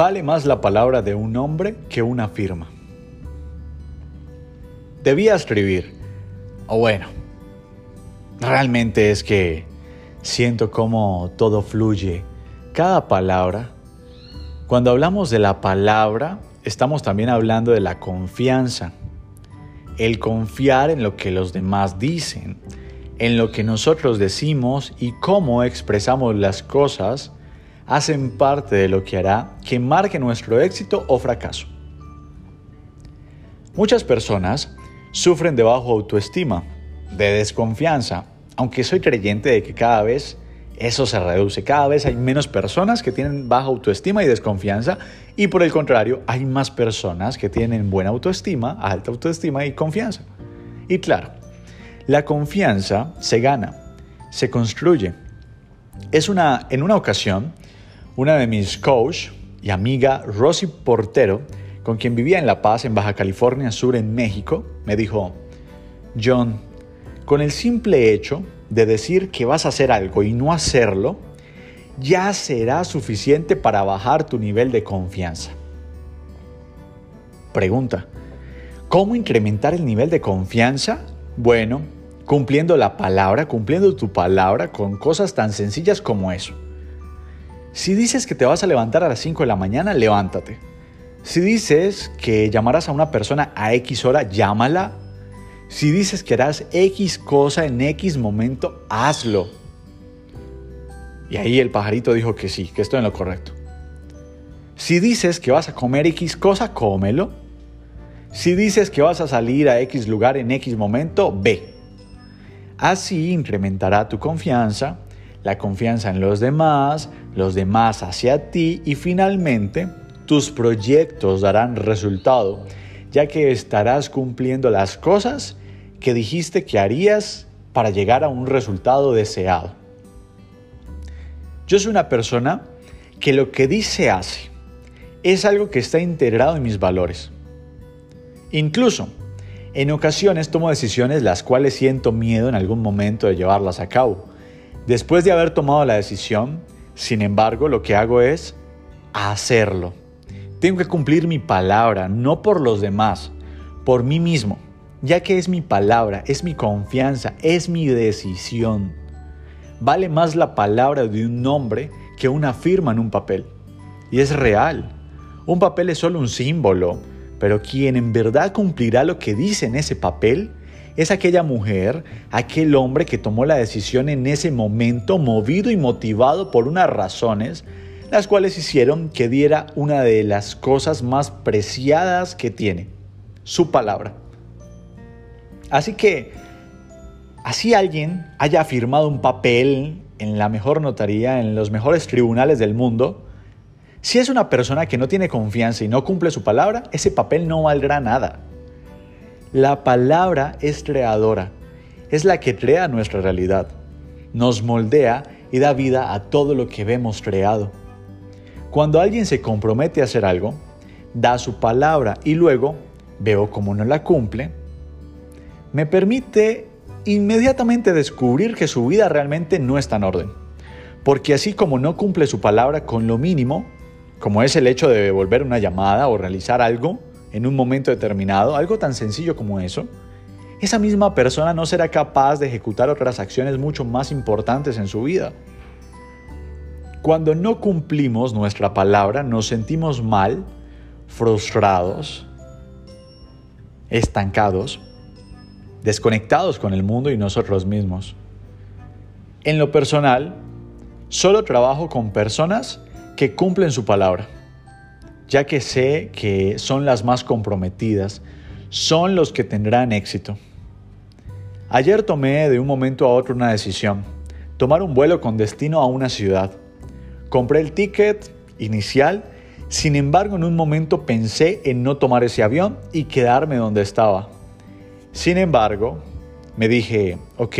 Vale más la palabra de un hombre que una firma. Debía escribir, o bueno, realmente es que siento cómo todo fluye, cada palabra. Cuando hablamos de la palabra, estamos también hablando de la confianza, el confiar en lo que los demás dicen, en lo que nosotros decimos y cómo expresamos las cosas hacen parte de lo que hará que marque nuestro éxito o fracaso. Muchas personas sufren de bajo autoestima, de desconfianza, aunque soy creyente de que cada vez eso se reduce, cada vez hay menos personas que tienen baja autoestima y desconfianza y por el contrario hay más personas que tienen buena autoestima, alta autoestima y confianza. Y claro, la confianza se gana, se construye. Es una, en una ocasión, una de mis coach y amiga Rosy Portero, con quien vivía en La Paz, en Baja California Sur, en México, me dijo, John, con el simple hecho de decir que vas a hacer algo y no hacerlo, ya será suficiente para bajar tu nivel de confianza. Pregunta, ¿cómo incrementar el nivel de confianza? Bueno, cumpliendo la palabra, cumpliendo tu palabra con cosas tan sencillas como eso. Si dices que te vas a levantar a las 5 de la mañana, levántate. Si dices que llamarás a una persona a X hora, llámala. Si dices que harás X cosa en X momento, hazlo. Y ahí el pajarito dijo que sí, que estoy en lo correcto. Si dices que vas a comer X cosa, cómelo. Si dices que vas a salir a X lugar en X momento, ve. Así incrementará tu confianza la confianza en los demás, los demás hacia ti y finalmente tus proyectos darán resultado, ya que estarás cumpliendo las cosas que dijiste que harías para llegar a un resultado deseado. Yo soy una persona que lo que dice hace es algo que está integrado en mis valores. Incluso, en ocasiones tomo decisiones las cuales siento miedo en algún momento de llevarlas a cabo Después de haber tomado la decisión, sin embargo, lo que hago es hacerlo. Tengo que cumplir mi palabra, no por los demás, por mí mismo, ya que es mi palabra, es mi confianza, es mi decisión. Vale más la palabra de un hombre que una firma en un papel. Y es real. Un papel es solo un símbolo, pero quien en verdad cumplirá lo que dice en ese papel es aquella mujer, aquel hombre que tomó la decisión en ese momento, movido y motivado por unas razones, las cuales hicieron que diera una de las cosas más preciadas que tiene, su palabra. Así que, así alguien haya firmado un papel en la mejor notaría, en los mejores tribunales del mundo, si es una persona que no tiene confianza y no cumple su palabra, ese papel no valdrá nada. La palabra es creadora, es la que crea nuestra realidad, nos moldea y da vida a todo lo que vemos creado. Cuando alguien se compromete a hacer algo, da su palabra y luego veo cómo no la cumple, me permite inmediatamente descubrir que su vida realmente no está en orden. Porque así como no cumple su palabra con lo mínimo, como es el hecho de devolver una llamada o realizar algo, en un momento determinado, algo tan sencillo como eso, esa misma persona no será capaz de ejecutar otras acciones mucho más importantes en su vida. Cuando no cumplimos nuestra palabra, nos sentimos mal, frustrados, estancados, desconectados con el mundo y nosotros mismos. En lo personal, solo trabajo con personas que cumplen su palabra ya que sé que son las más comprometidas, son los que tendrán éxito. Ayer tomé de un momento a otro una decisión, tomar un vuelo con destino a una ciudad. Compré el ticket inicial, sin embargo en un momento pensé en no tomar ese avión y quedarme donde estaba. Sin embargo, me dije, ok,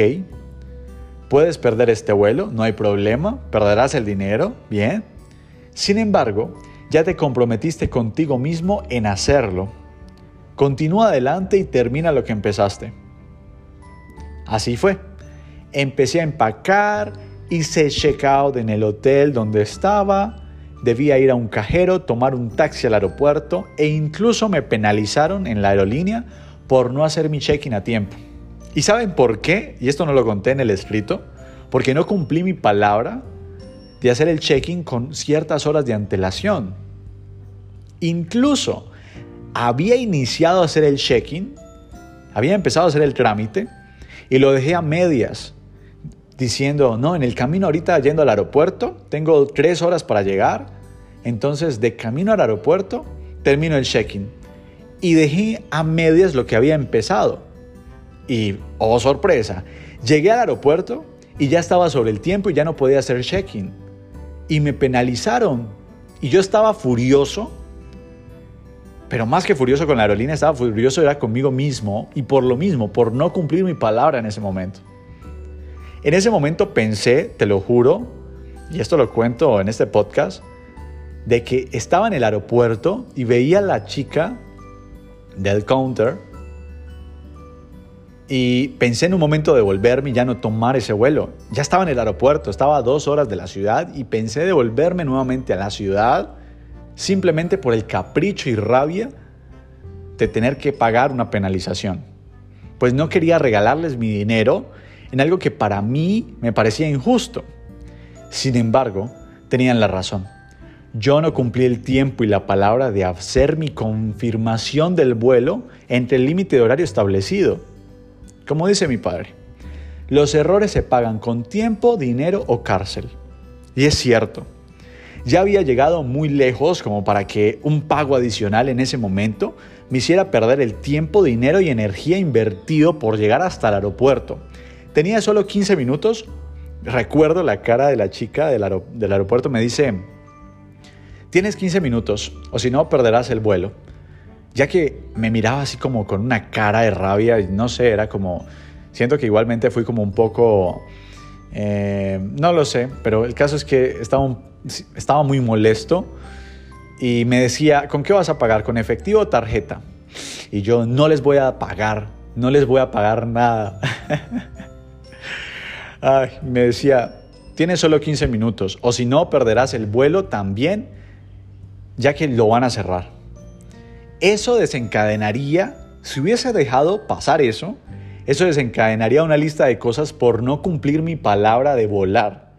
puedes perder este vuelo, no hay problema, perderás el dinero, bien. Sin embargo, ya te comprometiste contigo mismo en hacerlo. Continúa adelante y termina lo que empezaste. Así fue. Empecé a empacar, hice check-out en el hotel donde estaba, debía ir a un cajero, tomar un taxi al aeropuerto e incluso me penalizaron en la aerolínea por no hacer mi check-in a tiempo. ¿Y saben por qué? Y esto no lo conté en el escrito. Porque no cumplí mi palabra de hacer el check-in con ciertas horas de antelación. Incluso había iniciado a hacer el check-in, había empezado a hacer el trámite y lo dejé a medias diciendo, no, en el camino ahorita yendo al aeropuerto, tengo tres horas para llegar, entonces de camino al aeropuerto termino el check-in. Y dejé a medias lo que había empezado. Y, oh sorpresa, llegué al aeropuerto y ya estaba sobre el tiempo y ya no podía hacer check-in. Y me penalizaron. Y yo estaba furioso, pero más que furioso con la aerolínea, estaba furioso era conmigo mismo y por lo mismo, por no cumplir mi palabra en ese momento. En ese momento pensé, te lo juro, y esto lo cuento en este podcast, de que estaba en el aeropuerto y veía a la chica del counter y pensé en un momento de volverme y ya no tomar ese vuelo. Ya estaba en el aeropuerto, estaba a dos horas de la ciudad y pensé de volverme nuevamente a la ciudad simplemente por el capricho y rabia de tener que pagar una penalización. Pues no quería regalarles mi dinero en algo que para mí me parecía injusto. Sin embargo, tenían la razón. Yo no cumplí el tiempo y la palabra de hacer mi confirmación del vuelo entre el límite de horario establecido. Como dice mi padre, los errores se pagan con tiempo, dinero o cárcel. Y es cierto. Ya había llegado muy lejos como para que un pago adicional en ese momento me hiciera perder el tiempo, dinero y energía invertido por llegar hasta el aeropuerto Tenía solo 15 minutos. Recuerdo la cara de la chica del, aeropuerto. Me dice, tienes 15 minutos o si no perderás el vuelo. Ya que me miraba así como con una cara de rabia. No sé, era como... Siento que igualmente fui como un poco... Eh, no lo sé, pero el caso es que estaba, estaba muy molesto y me decía, ¿con qué vas a pagar? ¿Con efectivo o tarjeta? Y yo no les voy a pagar, no les voy a pagar nada. me decía, tienes solo 15 minutos, o si no, perderás el vuelo también, ya que lo van a cerrar. Eso desencadenaría, si hubiese dejado pasar eso, eso desencadenaría una lista de cosas por no cumplir mi palabra de volar.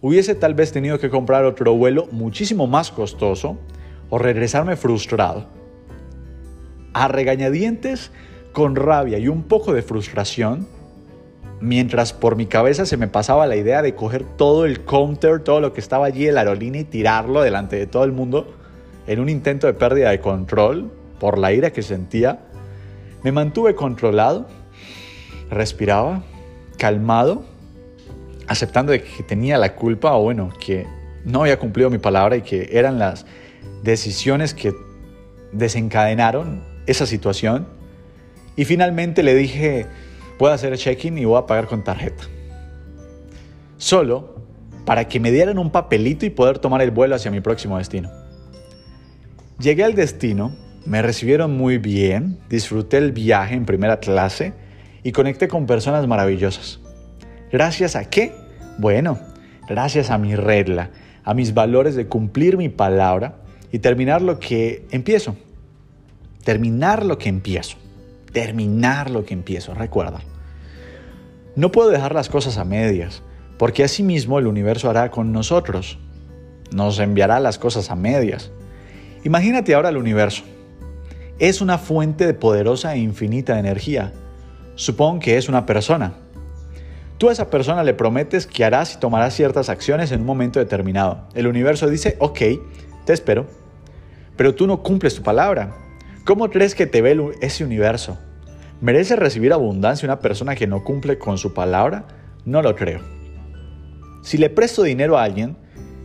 Hubiese tal vez tenido que comprar otro vuelo muchísimo más costoso o regresarme frustrado. A regañadientes, con rabia y un poco de frustración, mientras por mi cabeza se me pasaba la idea de coger todo el counter, todo lo que estaba allí en la aerolínea y tirarlo delante de todo el mundo en un intento de pérdida de control por la ira que sentía, me mantuve controlado, respiraba, calmado, aceptando que tenía la culpa o bueno, que no había cumplido mi palabra y que eran las decisiones que desencadenaron esa situación. Y finalmente le dije, puedo hacer check-in y voy a pagar con tarjeta. Solo para que me dieran un papelito y poder tomar el vuelo hacia mi próximo destino. Llegué al destino, me recibieron muy bien, disfruté el viaje en primera clase y conecté con personas maravillosas. ¿Gracias a qué? Bueno, gracias a mi regla, a mis valores de cumplir mi palabra y terminar lo que empiezo. Terminar lo que empiezo. Terminar lo que empiezo, recuerda. No puedo dejar las cosas a medias, porque asimismo el universo hará con nosotros. Nos enviará las cosas a medias. Imagínate ahora el universo. Es una fuente de poderosa e infinita energía. Supón que es una persona. Tú a esa persona le prometes que harás y tomarás ciertas acciones en un momento determinado. El universo dice, ok, te espero. Pero tú no cumples tu palabra. ¿Cómo crees que te ve ese universo? ¿Merece recibir abundancia una persona que no cumple con su palabra? No lo creo. Si le presto dinero a alguien,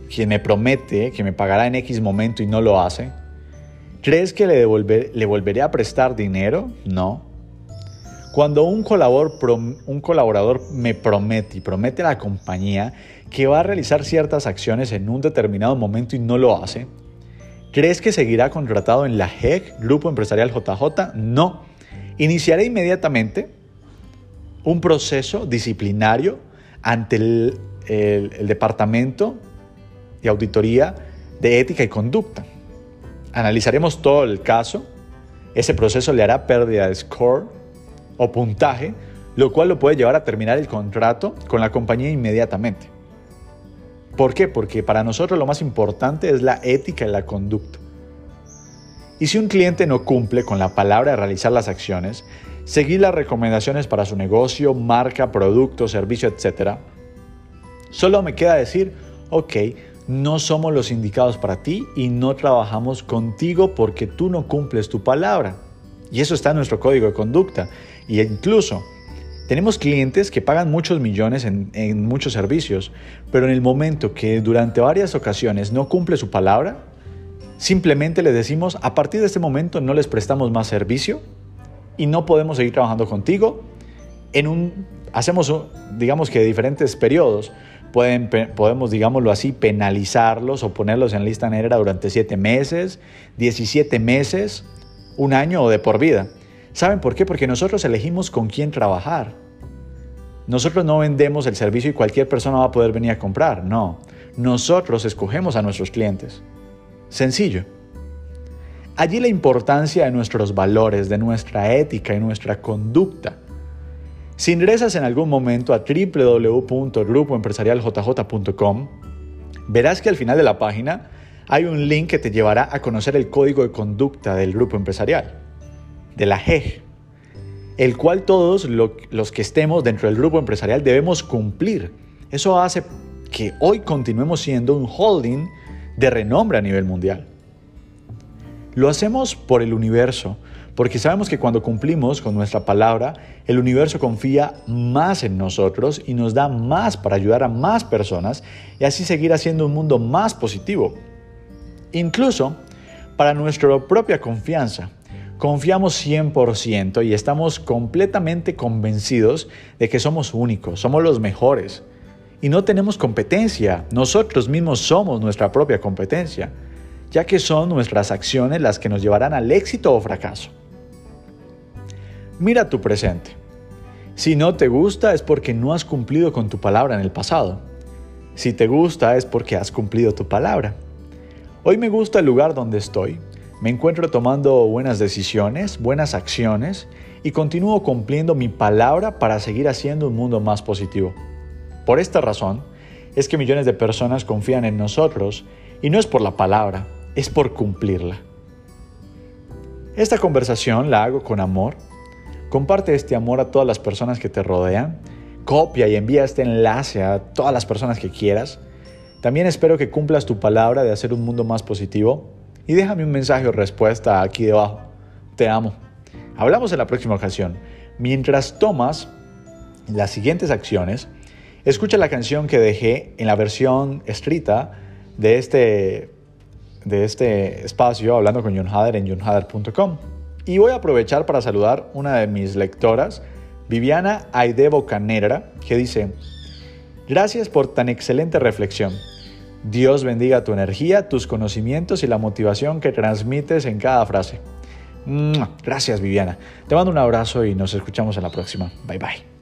quien me promete que me pagará en X momento y no lo hace, ¿crees que le, le volveré a prestar dinero? No. Cuando un colaborador, un colaborador me promete y promete a la compañía que va a realizar ciertas acciones en un determinado momento y no lo hace, ¿crees que seguirá contratado en la GEC, Grupo Empresarial JJ? No Iniciaré inmediatamente un proceso disciplinario ante el, departamento de auditoría de ética y conducta. Analizaremos todo el caso. Ese proceso le hará pérdida de score o puntaje, lo cual lo puede llevar a terminar el contrato con la compañía inmediatamente. ¿Por qué? Porque para nosotros lo más importante es la ética y la conducta. Y si un cliente no cumple con la palabra de realizar las acciones, seguir las recomendaciones para su negocio, marca, producto, servicio, etc., solo me queda decir, ok, no somos los indicados para ti y no trabajamos contigo porque tú no cumples tu palabra. Y eso está en nuestro código de conducta. Y incluso tenemos clientes que pagan muchos millones en, muchos servicios, pero en el momento que durante varias ocasiones no cumple su palabra, simplemente le decimos, a partir de este momento no les prestamos más servicio y no podemos seguir trabajando contigo. En un, hacemos, digamos que diferentes periodos, Podemos, digámoslo así, penalizarlos o ponerlos en lista negra durante 7 meses, 17 meses, un año o de por vida. ¿Saben por qué? Porque nosotros elegimos con quién trabajar. Nosotros no vendemos el servicio y cualquier persona va a poder venir a comprar, no. Nosotros escogemos a nuestros clientes. Sencillo. Allí la importancia de nuestros valores, de nuestra ética y nuestra conducta si ingresas en algún momento a www.grupoempresarialjj.com, verás que al final de la página hay un link que te llevará a conocer el código de conducta del grupo empresarial, de la GEG, el cual todos los que estemos dentro del grupo empresarial debemos cumplir. Eso hace que hoy continuemos siendo un holding de renombre a nivel mundial. Lo hacemos por el universo, porque sabemos que cuando cumplimos con nuestra palabra, el universo confía más en nosotros y nos da más para ayudar a más personas y así seguir haciendo un mundo más positivo. Incluso para nuestra propia confianza. Confiamos 100% y estamos completamente convencidos de que somos únicos, somos los mejores. Y no tenemos competencia, nosotros mismos somos nuestra propia competencia, ya que son nuestras acciones las que nos llevarán al éxito o fracaso. Mira tu presente. Si no te gusta es porque no has cumplido con tu palabra en el pasado. Si te gusta es porque has cumplido tu palabra. Hoy me gusta el lugar donde estoy. Me encuentro tomando buenas decisiones, buenas acciones y continúo cumpliendo mi palabra para seguir haciendo un mundo más positivo. Por esta razón es que millones de personas confían en nosotros y no es por la palabra, es por cumplirla. Esta conversación la hago con amor Comparte este amor a todas las personas que te rodean. Copia y envía este enlace a todas las personas que quieras. También espero que cumplas tu palabra de hacer un mundo más positivo. Y déjame un mensaje o respuesta aquí debajo. Te amo. Hablamos en la próxima ocasión. Mientras tomas las siguientes acciones, escucha la canción que dejé en la versión escrita de este, de este espacio hablando con John Hader en johnhader.com. Y voy a aprovechar para saludar una de mis lectoras, Viviana Aide Bocanera, que dice, gracias por tan excelente reflexión. Dios bendiga tu energía, tus conocimientos y la motivación que transmites en cada frase. Gracias Viviana. Te mando un abrazo y nos escuchamos en la próxima. Bye bye.